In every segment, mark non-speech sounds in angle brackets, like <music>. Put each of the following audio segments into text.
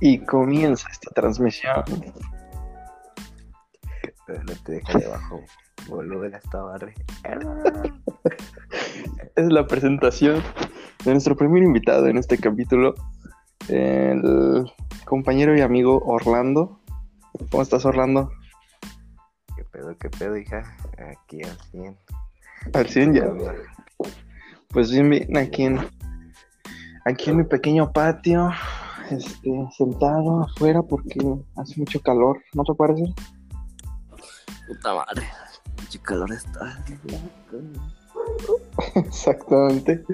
Y comienza esta transmisión. No te deja debajo. Hasta barre. <laughs> Es la presentación de nuestro primer invitado en este capítulo, el compañero y amigo Orlando. ¿Cómo estás, Orlando? ¿Qué pedo, qué pedo, hija? Aquí al 100. Al 100 ya. Pues bien, bien, aquí en, aquí en mi pequeño patio, este, sentado afuera porque hace mucho calor, ¿no te parece? Puta madre. Qué calor está. <laughs> Exactamente.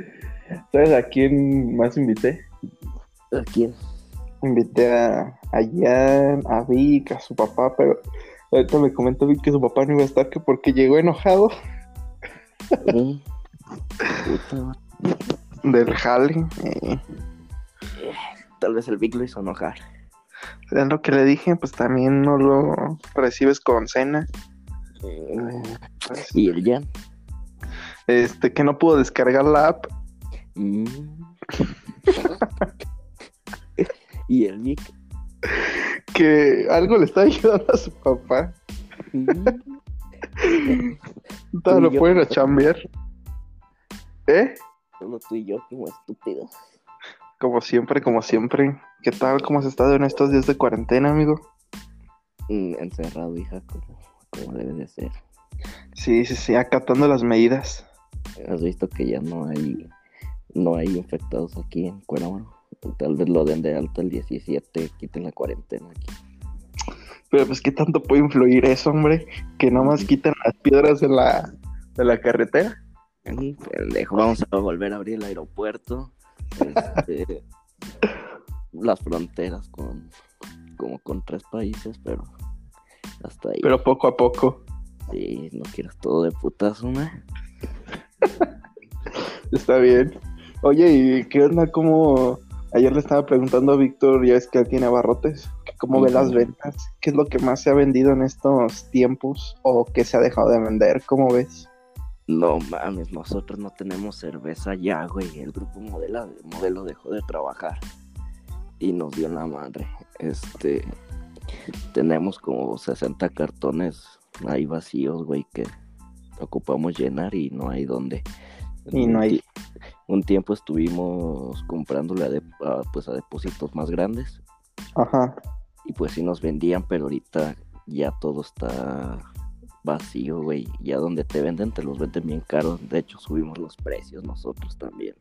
¿Sabes a quién más invité? ¿A quién? Invité a, a Jan, a Vic, a su papá, pero ahorita me comentó Vic que su papá no iba a estar que porque llegó enojado. Puta madre. del jale. eh, Tal vez el Vic lo hizo enojar. es lo que le dije, pues también no lo recibes con cena. Eh, pues, ¿Y el Jan? este, que no pudo descargar la app. Mm. <laughs> ¿Y el Vic? Que algo le está <laughs> ayudando a su papá. Mm. Todo lo pueden a chambear. ¿Eh? Solo tú y yo como estúpidos. Como siempre, como siempre. ¿Qué tal? ¿Cómo has estado en estos días de cuarentena, amigo? Mm, encerrado, hija, como, como debe de ser. Sí, sí, sí, acatando las medidas. Has visto que ya no hay no hay infectados aquí en Cuerámaro. Tal vez lo den de alta el 17, quiten la cuarentena aquí. Pero pues, ¿qué tanto puede influir eso, hombre? Que nomás quitan las piedras de la, de la carretera. Mm, Pendejo, vamos a volver a abrir el aeropuerto. Este, las fronteras con como con tres países, pero hasta ahí. Pero poco a poco. Sí, no quieras todo de putazo, ¿no? Está bien. Oye, ¿y qué onda? ¿Cómo...? Ayer le estaba preguntando a Víctor, ya es que él tiene abarrotes, cómo ve Ujú. las ventas, qué es lo que más se ha vendido en estos tiempos o qué se ha dejado de vender, ¿cómo ves? No mames, nosotros no tenemos cerveza ya, güey. El grupo modelo, modelo dejó de trabajar y nos dio la madre. Este, tenemos como 60 cartones ahí vacíos, güey, que ocupamos llenar y no hay dónde. Y no Un hay. Un tiempo estuvimos comprándole a, de- a, pues a depósitos más grandes Ajá. y pues sí nos vendían, pero ahorita ya todo está vacío, güey. Ya donde te venden, te los venden bien caros. De hecho, subimos los precios nosotros también.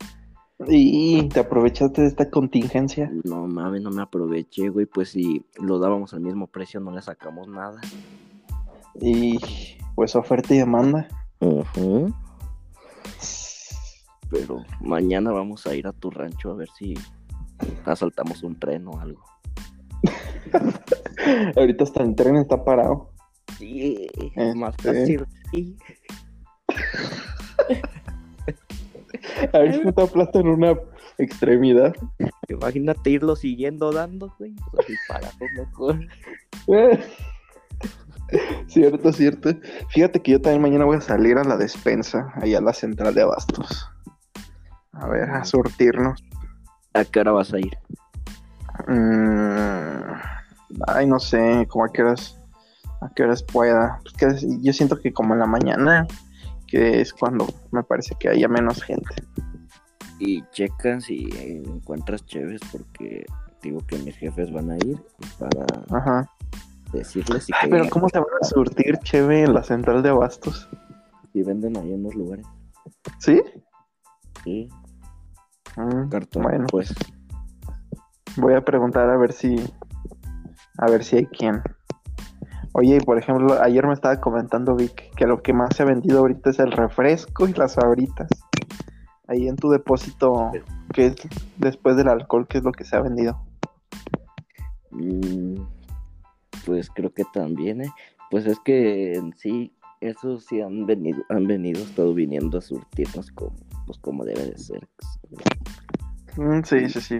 Y te aprovechaste de esta contingencia. No mames, no me aproveché, güey. Pues si lo dábamos al mismo precio, no le sacamos nada. Y pues oferta y demanda. <sighs> Pero mañana vamos a ir a tu rancho a ver si asaltamos un tren o algo. <laughs> Ahorita hasta el tren está parado. Sí, Este. más fácil. sí. A ver si te aplastan una extremidad. Imagínate irlo siguiendo dando, güey. Pues mejor. <laughs> cierto, cierto. Fíjate que yo también mañana voy a salir a la despensa, allá a la central de abastos. A ver, a surtirnos. ¿A qué hora vas a ir? Mm, ay, no sé, como a qué horas, a qué horas pueda. Pues que yo siento que como en la mañana, que es cuando me parece que haya menos gente. Y checan si encuentras chéves porque digo que mis jefes van a ir para Ajá. decirles si, Ay, que- pero ¿cómo se van a surtir, cheve, en la central de abastos? si venden ahí en los lugares. ¿Sí? Sí, Mm, cartón. Bueno, pues voy a preguntar a ver si, a ver si hay quien. Oye, y por ejemplo, ayer me estaba comentando Vic que lo que más se ha vendido ahorita es el refresco y las sabritas. Ahí en tu depósito, que es después del alcohol, ¿qué es lo que se ha vendido? mm, pues creo que también, ¿eh? Pues es que en sí, esos sí han venido, han venido, estado viniendo a surtirnos como, pues como debe de ser. Mm, sí, sí, sí.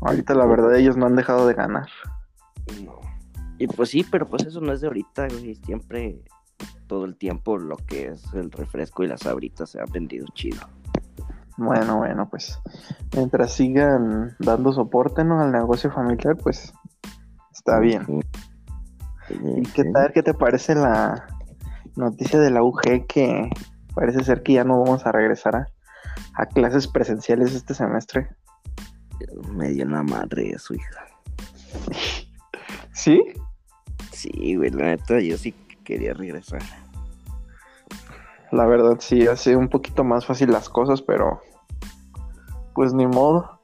Ahorita la verdad ellos no han dejado de ganar. No. Y pues sí, pero pues eso no es de ahorita, güey. Siempre, todo el tiempo, lo que es el refresco y las sabritas se han vendido chido. Bueno, bueno, pues mientras sigan dando soporte ¿no? al negocio familiar, pues está bien. ¿Y qué tal? ¿Qué te parece la noticia de la UG que parece ser que ya no vamos a regresar a, a clases presenciales este semestre? Me dio una madre eso, hija. <laughs> ¿Sí? Sí, güey, la neta, yo sí quería regresar. La verdad sí, hace un poquito más fácil las cosas, pero pues ni modo.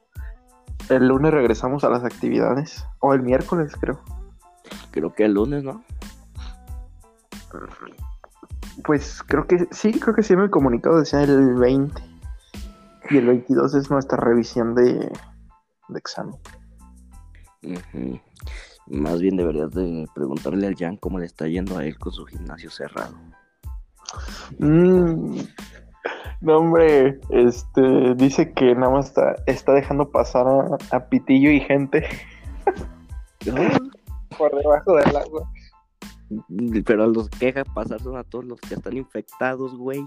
El lunes regresamos a las actividades. O el miércoles, creo. Creo que el lunes, ¿no? Pues creo que sí, creo que sí me he comunicado, decía el 20. Y el 22 es nuestra revisión de, de examen. Ujú. Más bien deberías de preguntarle al Jan cómo le está yendo a él con su gimnasio cerrado. Mm, no, hombre, este dice que nada más está, está dejando pasar a, a Pitillo y gente <laughs> por debajo del agua. Pero a los que deja pasar son a todos los que están infectados, güey.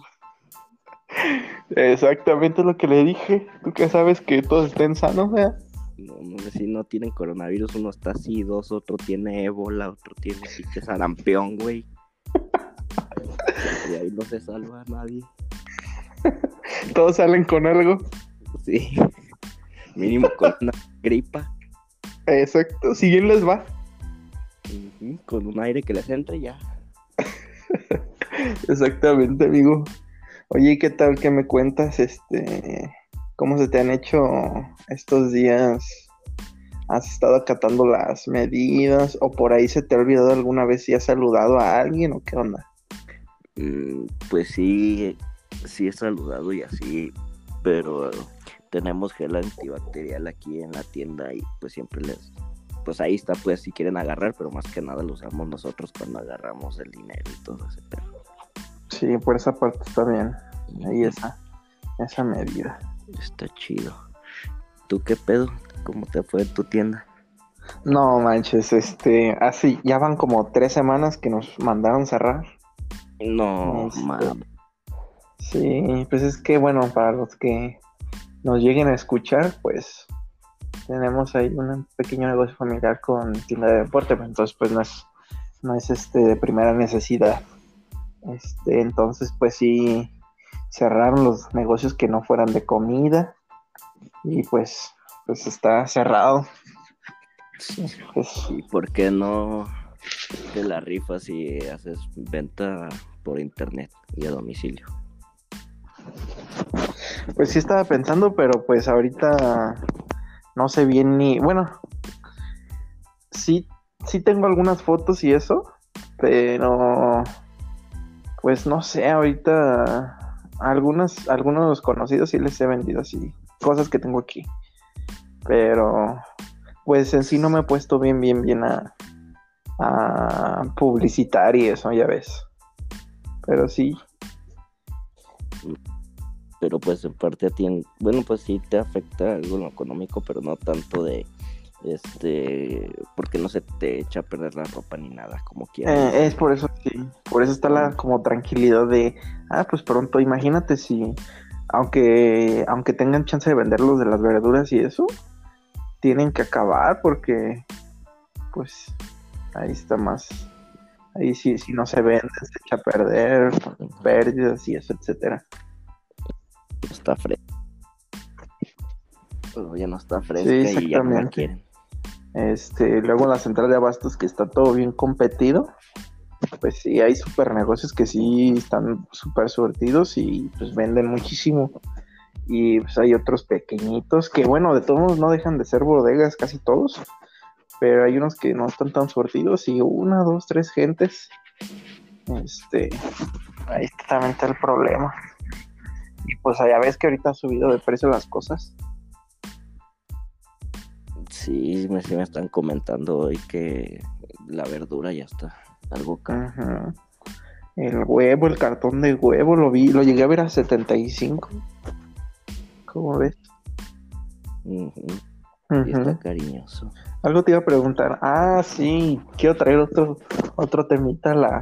Exactamente lo que le dije. Tú que sabes que todos estén sanos, ¿eh? No, no sé si no tienen coronavirus, uno está así, dos, otro tiene ébola, otro tiene pinche sarampión, güey. Y ahí no se salva a nadie. Todos salen con algo. Sí. Mínimo con una gripa, Exacto, si bien les va. con un aire que les entre ya. <laughs> Exactamente, amigo. Oye, ¿y qué tal que me cuentas? Este, ¿cómo se te han hecho estos días? ¿Has estado acatando las medidas? ¿O por ahí se te ha olvidado alguna vez si has saludado a alguien o qué onda? Mm, Pues sí, sí he saludado y así, pero tenemos gel antibacterial aquí en la tienda y pues siempre les, pues ahí está, pues si quieren agarrar, pero más que nada lo usamos nosotros cuando agarramos el dinero y todo ese pedo. Sí, por esa parte está bien. Ahí esa, esa medida. Está chido. ¿Tú qué pedo? ¿Cómo te fue en tu tienda? No manches, este, así, ya van como tres semanas que nos mandaron cerrar. No, Este, mames. Sí, pues es que bueno, para los que nos lleguen a escuchar, pues tenemos ahí un pequeño negocio familiar con tienda de deporte, pues, entonces pues no es, no es este de primera necesidad. Este, entonces pues sí cerraron los negocios que no fueran de comida y pues pues está cerrado. Pues, ¿Y por qué no te la rifas y haces venta por internet y a domicilio? Pues sí estaba pensando, pero pues ahorita no sé bien ni, bueno, sí, sí tengo algunas fotos y eso, pero pues no sé, ahorita algunas, algunos conocidos sí les he vendido así, cosas que tengo aquí, pero pues en sí no me he puesto bien, bien, bien a, a publicitar y eso, ya ves, pero sí, pero pues en parte a ti, en- bueno, pues sí te afecta algo económico, pero no tanto de, este, porque no se te echa a perder la ropa ni nada, como quieras. Eh, es por eso, sí. Por eso está la como tranquilidad de, ah, pues pronto, imagínate si, aunque, aunque tengan chance de venderlos de las verduras y eso, tienen que acabar porque, pues, ahí está más. Ahí sí, si no se venden, se echa a perder, pérdidas y eso, etcétera. está fresca. Pero ya no está fresca Sí, y ya no la quieren. Este, luego la central de abastos que está todo bien competido. Pues sí, hay super negocios que sí están súper surtidos y pues venden muchísimo. Y pues hay otros pequeñitos que bueno, de todos modos no dejan de ser bodegas casi todos. Pero hay unos que no están tan surtidos y una, dos, tres gentes. Este, ahí está también el problema. Y pues ya ves que ahorita ha subido de precio las cosas. Sí, me, sí me están comentando hoy que la verdura ya está algo caro. Ajá. El huevo, el cartón de huevo, lo vi, lo llegué a ver a 75. ¿Cómo ves? Ujú, Ujú. y está cariñoso. Algo te iba a preguntar. Ah, sí, quiero traer otro, otro temita a la,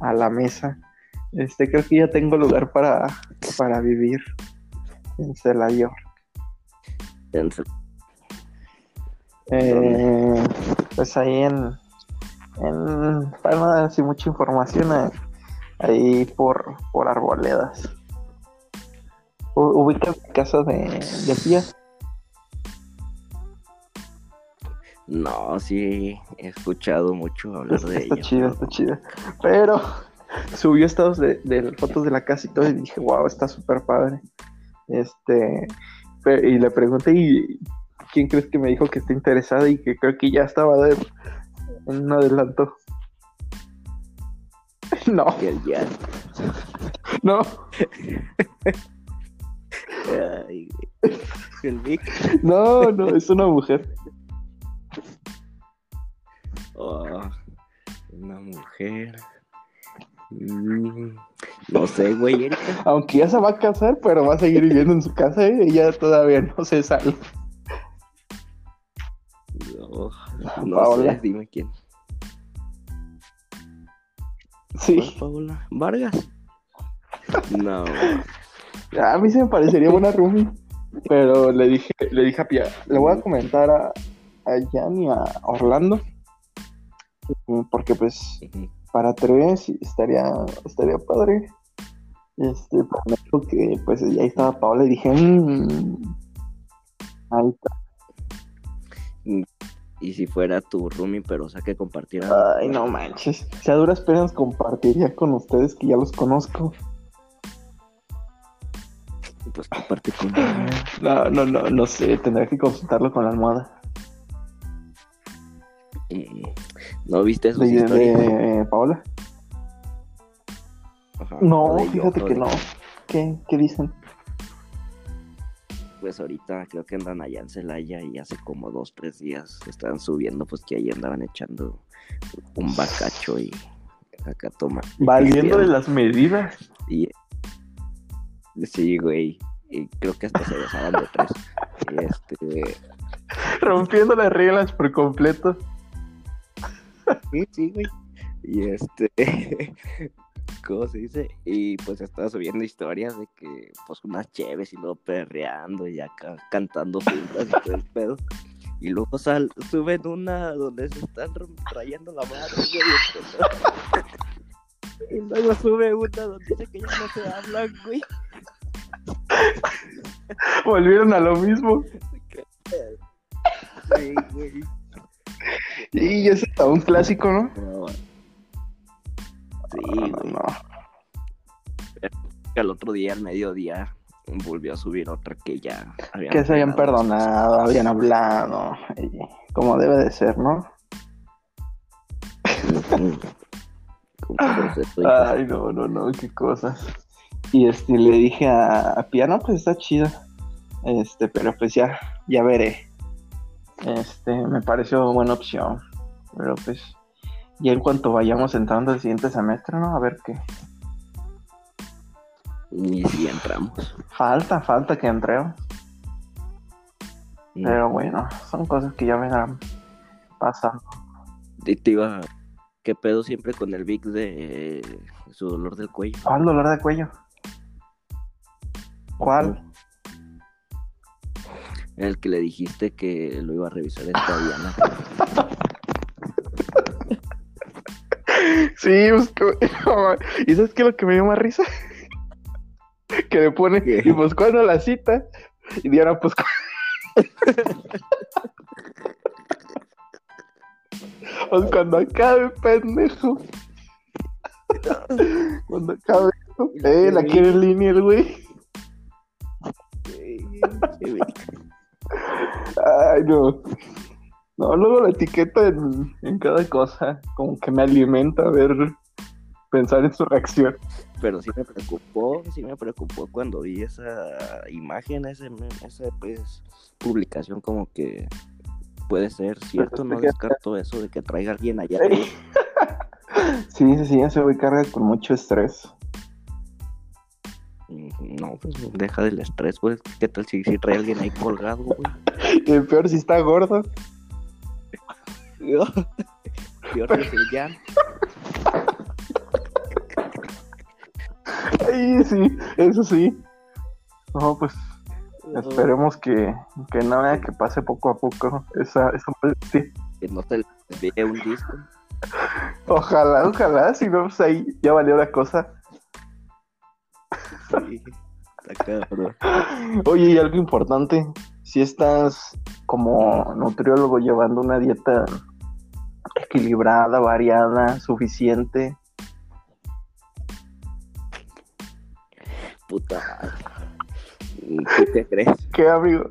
a la mesa. Este, creo que ya tengo lugar para, para vivir. En Celayor. En Cel- Eh, pues ahí en, en para no dar así mucha información eh, ahí por, por arboledas. U- ubica mi casa de, de tía No, sí, he escuchado mucho hablar está, de está ella. chida pero- está chida pero <laughs> subió estados de, de fotos de la casa y todo y dije wow está súper padre este y le pregunté y quién crees que me dijo que está interesada y que creo que ya estaba de, en un adelanto <laughs> no ya. <laughs> no Ay. El Vic. No, no, es una mujer. Oh, una mujer. Mm, no sé, güey, Erika. Aunque ya se va a casar, pero va a seguir viviendo en su casa, ¿eh? Ella todavía no se sale. No, no Paola. sé, dime quién. ¿Cuál, Sí. Paola? ¿Vargas? <laughs> No, A mí se me parecería buena Rumi. Pero le dije, le dije a Pia, le voy a comentar a, a Jan y a Orlando. Porque pues para tres estaría, estaría padre. Este, pero me dijo que pues ya ahí estaba Paola y dije, mmm, ahí está. Y si fuera tu roomie, pero o sea que compartiera. Ay, no manches. Si a duras penas compartiría con ustedes que ya los conozco. Pues comparte con. <laughs> No, no, no, no sé. Tendré que consultarlo con la almohada. Mm, ¿No viste sus ¿De, de Paola? Ajá, No, de fíjate que de- no. ¿Qué, qué dicen? Pues ahorita creo que andan allá en Celaya y hace como dos, tres días estaban subiendo, pues que ahí andaban echando un bacacho y acá toma. Valiéndole las medidas. Y sí, güey. Y creo que hasta se besaban de tres. Y este, <laughs> Rompiendo las reglas por completo. sí, sí, güey. Y este, <laughs> ¿cómo se dice? Y pues estaba subiendo historias de que, pues, unas cheves y luego perreando y acá cantando juntas y todo el <laughs> pedo. Y luego sal, suben una donde se están trayendo la madre, güey. <laughs> Y luego sube una donde dice que ya no se hablan, güey. <laughs> Volvieron a lo mismo. Sí, güey. Y es un clásico, ¿no? No. Sí, No, no, güey. no. al otro día, al mediodía, volvió a subir otra que ya habían Que se habían perdonado. habían hablado. como debe de ser, ¿no? Ay, no, no, no, qué cosas. Y este, le dije a, a Piano, pues está chida. Este, pero pues ya, ya veré. Este, me pareció buena opción. Pero pues, ya en cuanto vayamos entrando al siguiente semestre, ¿no? A ver qué. Y si entramos. Falta, falta que entrego. Pero bueno, son cosas que ya vendrán pasando. Y te iba. ¿Qué pedo siempre con el Vic de eh, su dolor del cuello? ¿Cuál dolor de cuello? ¿Cuál? El que le dijiste que lo iba a revisar esta Diana. <laughs> Sí, pues, <laughs> ¿y sabes qué es lo que me dio más risa? <laughs> que me pone, ¿Qué? y pues cuando la cita, y Diana, pues <laughs> pues cuando acabe, pendejo. cuando acabe, eh, la quiere en línea el güey. Ay, no. No, luego la etiqueta en, en cada cosa, como que me alimenta ver, pensar en su reacción. Pero sí me preocupó, sí me preocupó cuando vi esa imagen, meme, esa pues, publicación como que puede ser cierto, no descarto eso de que traiga alguien allá. <laughs> Sí. Sí, sí, sí, ese güey carga con mucho estrés. No, pues deja del estrés, güey. ¿Qué tal si, si trae alguien ahí colgado, güey? <laughs> Y el peor si está gordo. Es el Jan. Ay, sí, eso sí. No, pues Esperemos que, que no haya que pase poco a poco esa, esa sí. Que no te vea un disco. Ojalá, ojalá, si no, pues ahí ya valió la cosa. Sí, está cabrón. Oye, y algo importante, si estás como nutriólogo llevando una dieta equilibrada, variada, suficiente, Puta. ¿Qué te crees? ¿qué amigo?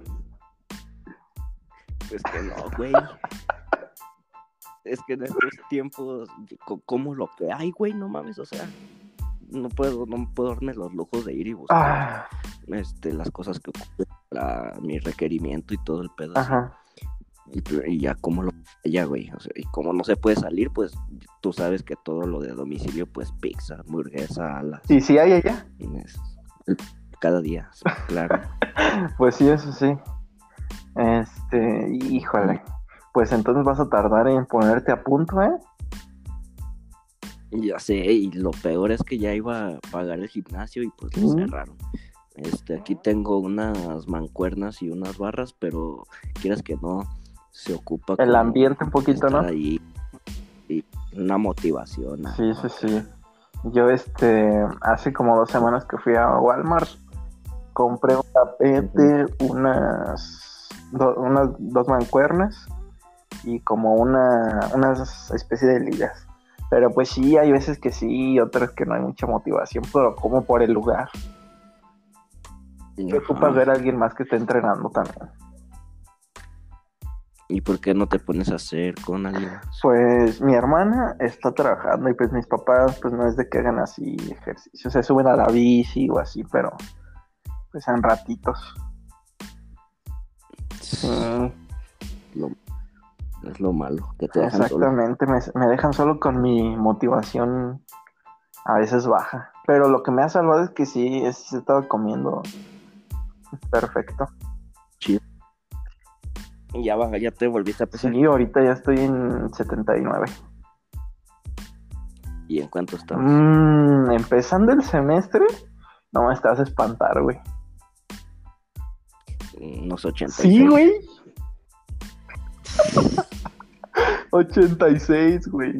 Pues que no, güey. Es que en estos tiempos, co- como lo que hay, güey, no mames, o sea, no puedo, no puedo darme los lujos de ir y buscar Ah, este, las cosas que ocupen para mi requerimiento y todo el pedo. ajá. Y, y ya como lo ya, güey, o sea, y como no se puede salir, pues tú sabes que todo lo de domicilio, pues pizza, hamburguesa, alas, Y si hay allá, cada día, claro. <laughs> pues sí, eso sí. Este, híjole. Pues entonces vas a tardar en ponerte a punto, ¿eh? Ya sé, y lo peor es que ya iba a pagar el gimnasio y pues lo cerraron. Este, aquí tengo unas mancuernas y unas barras, pero quieras que no, se ocupa El ambiente un poquito, estar ¿no? y una motivación. ¿no? Sí, sí, sí. Yo, este, hace como dos semanas que fui a Walmart, compré un tapete, unas, do- unas dos mancuernas y como una, unas especie de ligas. Pero pues sí, hay veces que sí y otras que no hay mucha motivación, pero como por el lugar. Y ocupas ver a alguien más que esté entrenando también. ¿Y por qué no te pones a hacer con alguien? Pues mi hermana está trabajando y pues mis papás pues no es de que hagan así ejercicio, se suben a la bici o así, pero pues en ratitos. Sí, Lo- es lo malo, que te dejan exactamente, me, me dejan solo con mi motivación a veces baja, pero lo que me ha salvado es que sí, es, sí estaba comiendo perfecto. Y ya, baja, ya te volviste a pesar. Sí, ahorita ya estoy en 79. ¿Y en cuánto estás? Mm, empezando el semestre, no me estás a espantar, güey. Unos 80. Sí, güey. <laughs> 86, güey.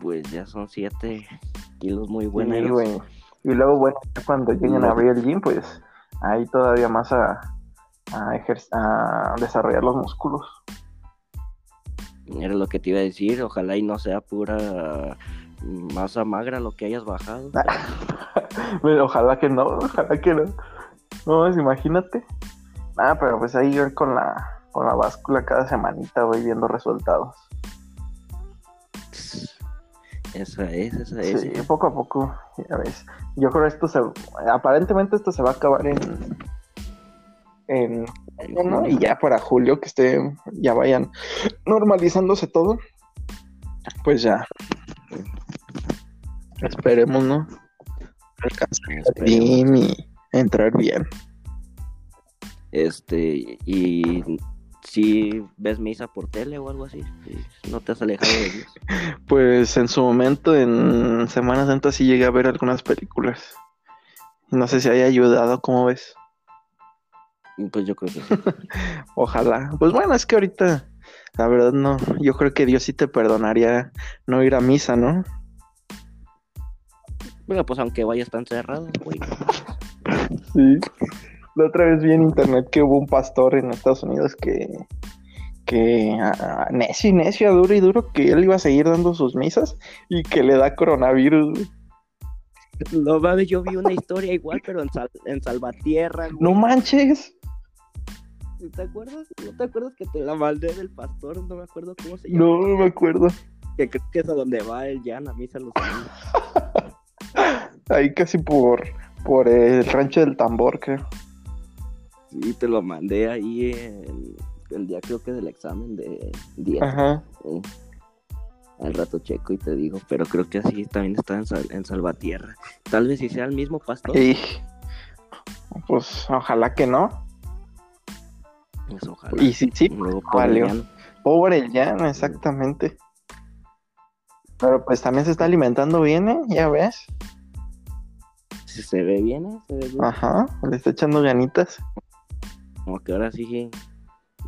Pues ya son 7 kilos muy Sí, buenos. güey. Y luego, bueno, cuando lleguen a abrir el gym, pues ahí todavía más a, a, a desarrollar los músculos. Era lo que te iba a decir, ojalá y no sea pura masa magra lo que hayas bajado. <laughs> Pero ojalá que no, ojalá que no. No, pues, imagínate. Ah, pero pues ahí yo con la, con la báscula cada semanita voy viendo resultados. Esa es, esa es. Sí, poco a poco, ya ves. Yo creo que esto se, aparentemente esto se va a acabar en, en y ya para julio que esté, ya vayan normalizándose todo, pues ya. Esperemos, ¿no? Alcanzar gym y entrar bien. Este, y si ves misa por tele o algo así, no te has alejado de Dios. <laughs> Pues en su momento, en Semana Santa, sí llegué a ver algunas películas. No sé si haya ayudado, ¿cómo ves? Pues yo creo que sí. <laughs> Ojalá. Pues bueno, es que ahorita, la verdad no, yo creo que Dios sí te perdonaría no ir a misa, ¿no? Bueno, pues aunque vayas tan cerrado, güey. Sí. La otra vez vi en internet que hubo un pastor en Estados Unidos que, que ah, necio y necio, duro y duro, que él iba a seguir dando sus misas y que le da coronavirus. güey. No mames, yo vi una historia igual, pero en, Sal- en Salvatierra, güey. No manches. ¿Te acuerdas? ¿No te acuerdas que te la mandé del pastor? No me acuerdo cómo se llama. No, no me acuerdo. Que creo que es a donde va el Jan a misa los domingos. <laughs> Ahí casi por, por el rancho del tambor, creo. Sí, te lo mandé ahí el día creo que del examen de 10. Ajá. Sí. Al rato checo y te digo, pero creo que así también está en, en Salvatierra. Tal vez si sea el mismo pastor. Y pues ojalá que no. Pues ojalá. Y sí, sí, Luego valió. pobre el llano, exactamente. Pero pues también se está alimentando bien, ¿eh? Ya ves. Si se ve bien, ¿eh? Se ve bien. Ajá, le está echando ganitas. Como que ahora sí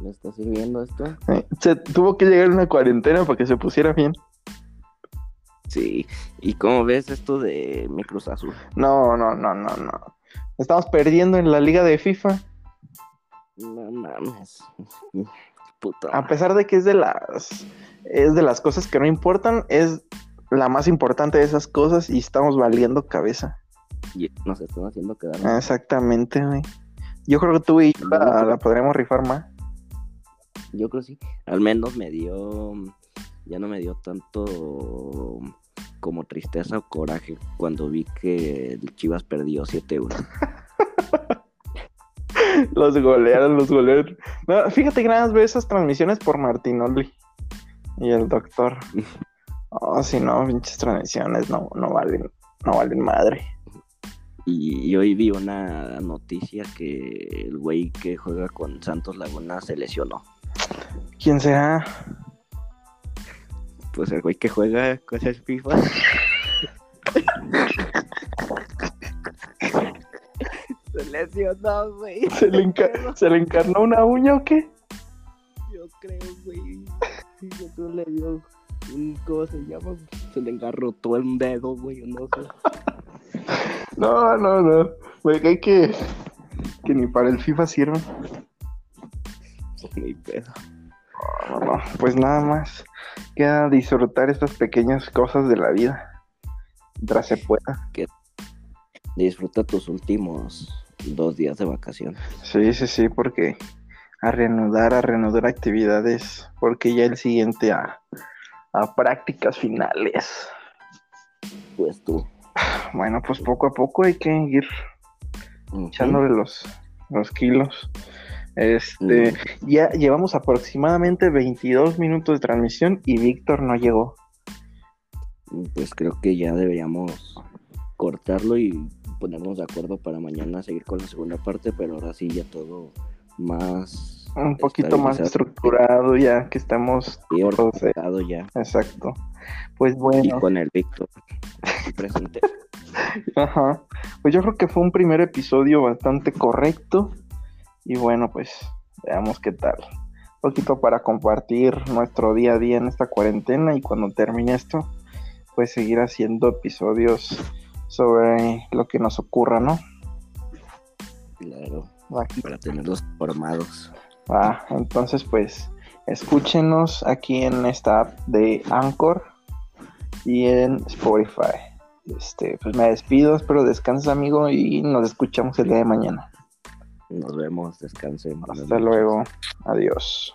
le está sirviendo esto. Eh, Se tuvo que llegar una cuarentena para que se pusiera bien. Sí. ¿Y cómo ves esto de mi Cruz Azul? No, no, no, no, no. Estamos perdiendo en la liga de FIFA. No mames. <laughs> Puta. A pesar de que es de las es de las cosas que no importan, es la más importante de esas cosas y estamos valiendo cabeza. Y nos están haciendo quedar mal. Exactamente, güey. Yo creo que tú y yo la, la podremos rifar más. Yo creo sí. Al menos me dio. Ya no me dio tanto como tristeza o coraje cuando vi que el Chivas perdió 7-1. <laughs> <laughs> Los golearon, los golearon. No, fíjate que nada más veo esas transmisiones por Martinoli y el doctor. Oh, si no, pinches transmisiones no, no valen, no valen madre. Y, y hoy vi una noticia que el güey que juega con Santos Laguna se lesionó. ¿Quién será? Pues el güey que juega con el FIFA. Se güey. <laughs> ¿Se le, enca- ¿Se le encarnó una uña o qué? Yo creo, güey. Sí, yo le dio un. ¿Cómo se llama? Se le engarrotó un dedo, güey. No sé. <laughs> No, no, no. Me cae que, que ni para el FIFA sirve. Ni pedo. No, no, pues nada más. Queda disfrutar estas pequeñas cosas de la vida. Mientras se pueda. Disfruta tus últimos dos días de vacaciones. Sí, sí, sí, porque a reanudar, a reanudar actividades, porque ya el siguiente a, a prácticas finales. Pues tú. Bueno, pues poco a poco hay que ir echándole los, los kilos. Este, ya llevamos aproximadamente 22 minutos de transmisión y Víctor no llegó. Pues creo que ya deberíamos cortarlo y ponernos de acuerdo para mañana seguir con la segunda parte, pero ahora sí ya todo más Un poquito más estructurado ya que estamos y eh, organizado ya. Exacto. Pues Y bueno, con el Víctor presente. <laughs> ajá. Pues yo creo que fue un primer episodio bastante correcto. Y bueno, pues veamos qué tal. Un poquito para compartir nuestro día a día en esta cuarentena y cuando termine esto, pues seguir haciendo episodios sobre lo que nos ocurra, ¿no? Claro, Aquí para tenerlos formados. Ah, entonces pues escúchenos aquí en esta app de Anchor y en Spotify. Este, pues me despido, espero descanses amigo y nos escuchamos el día de mañana. Nos vemos, descansen. Hasta luego, adiós.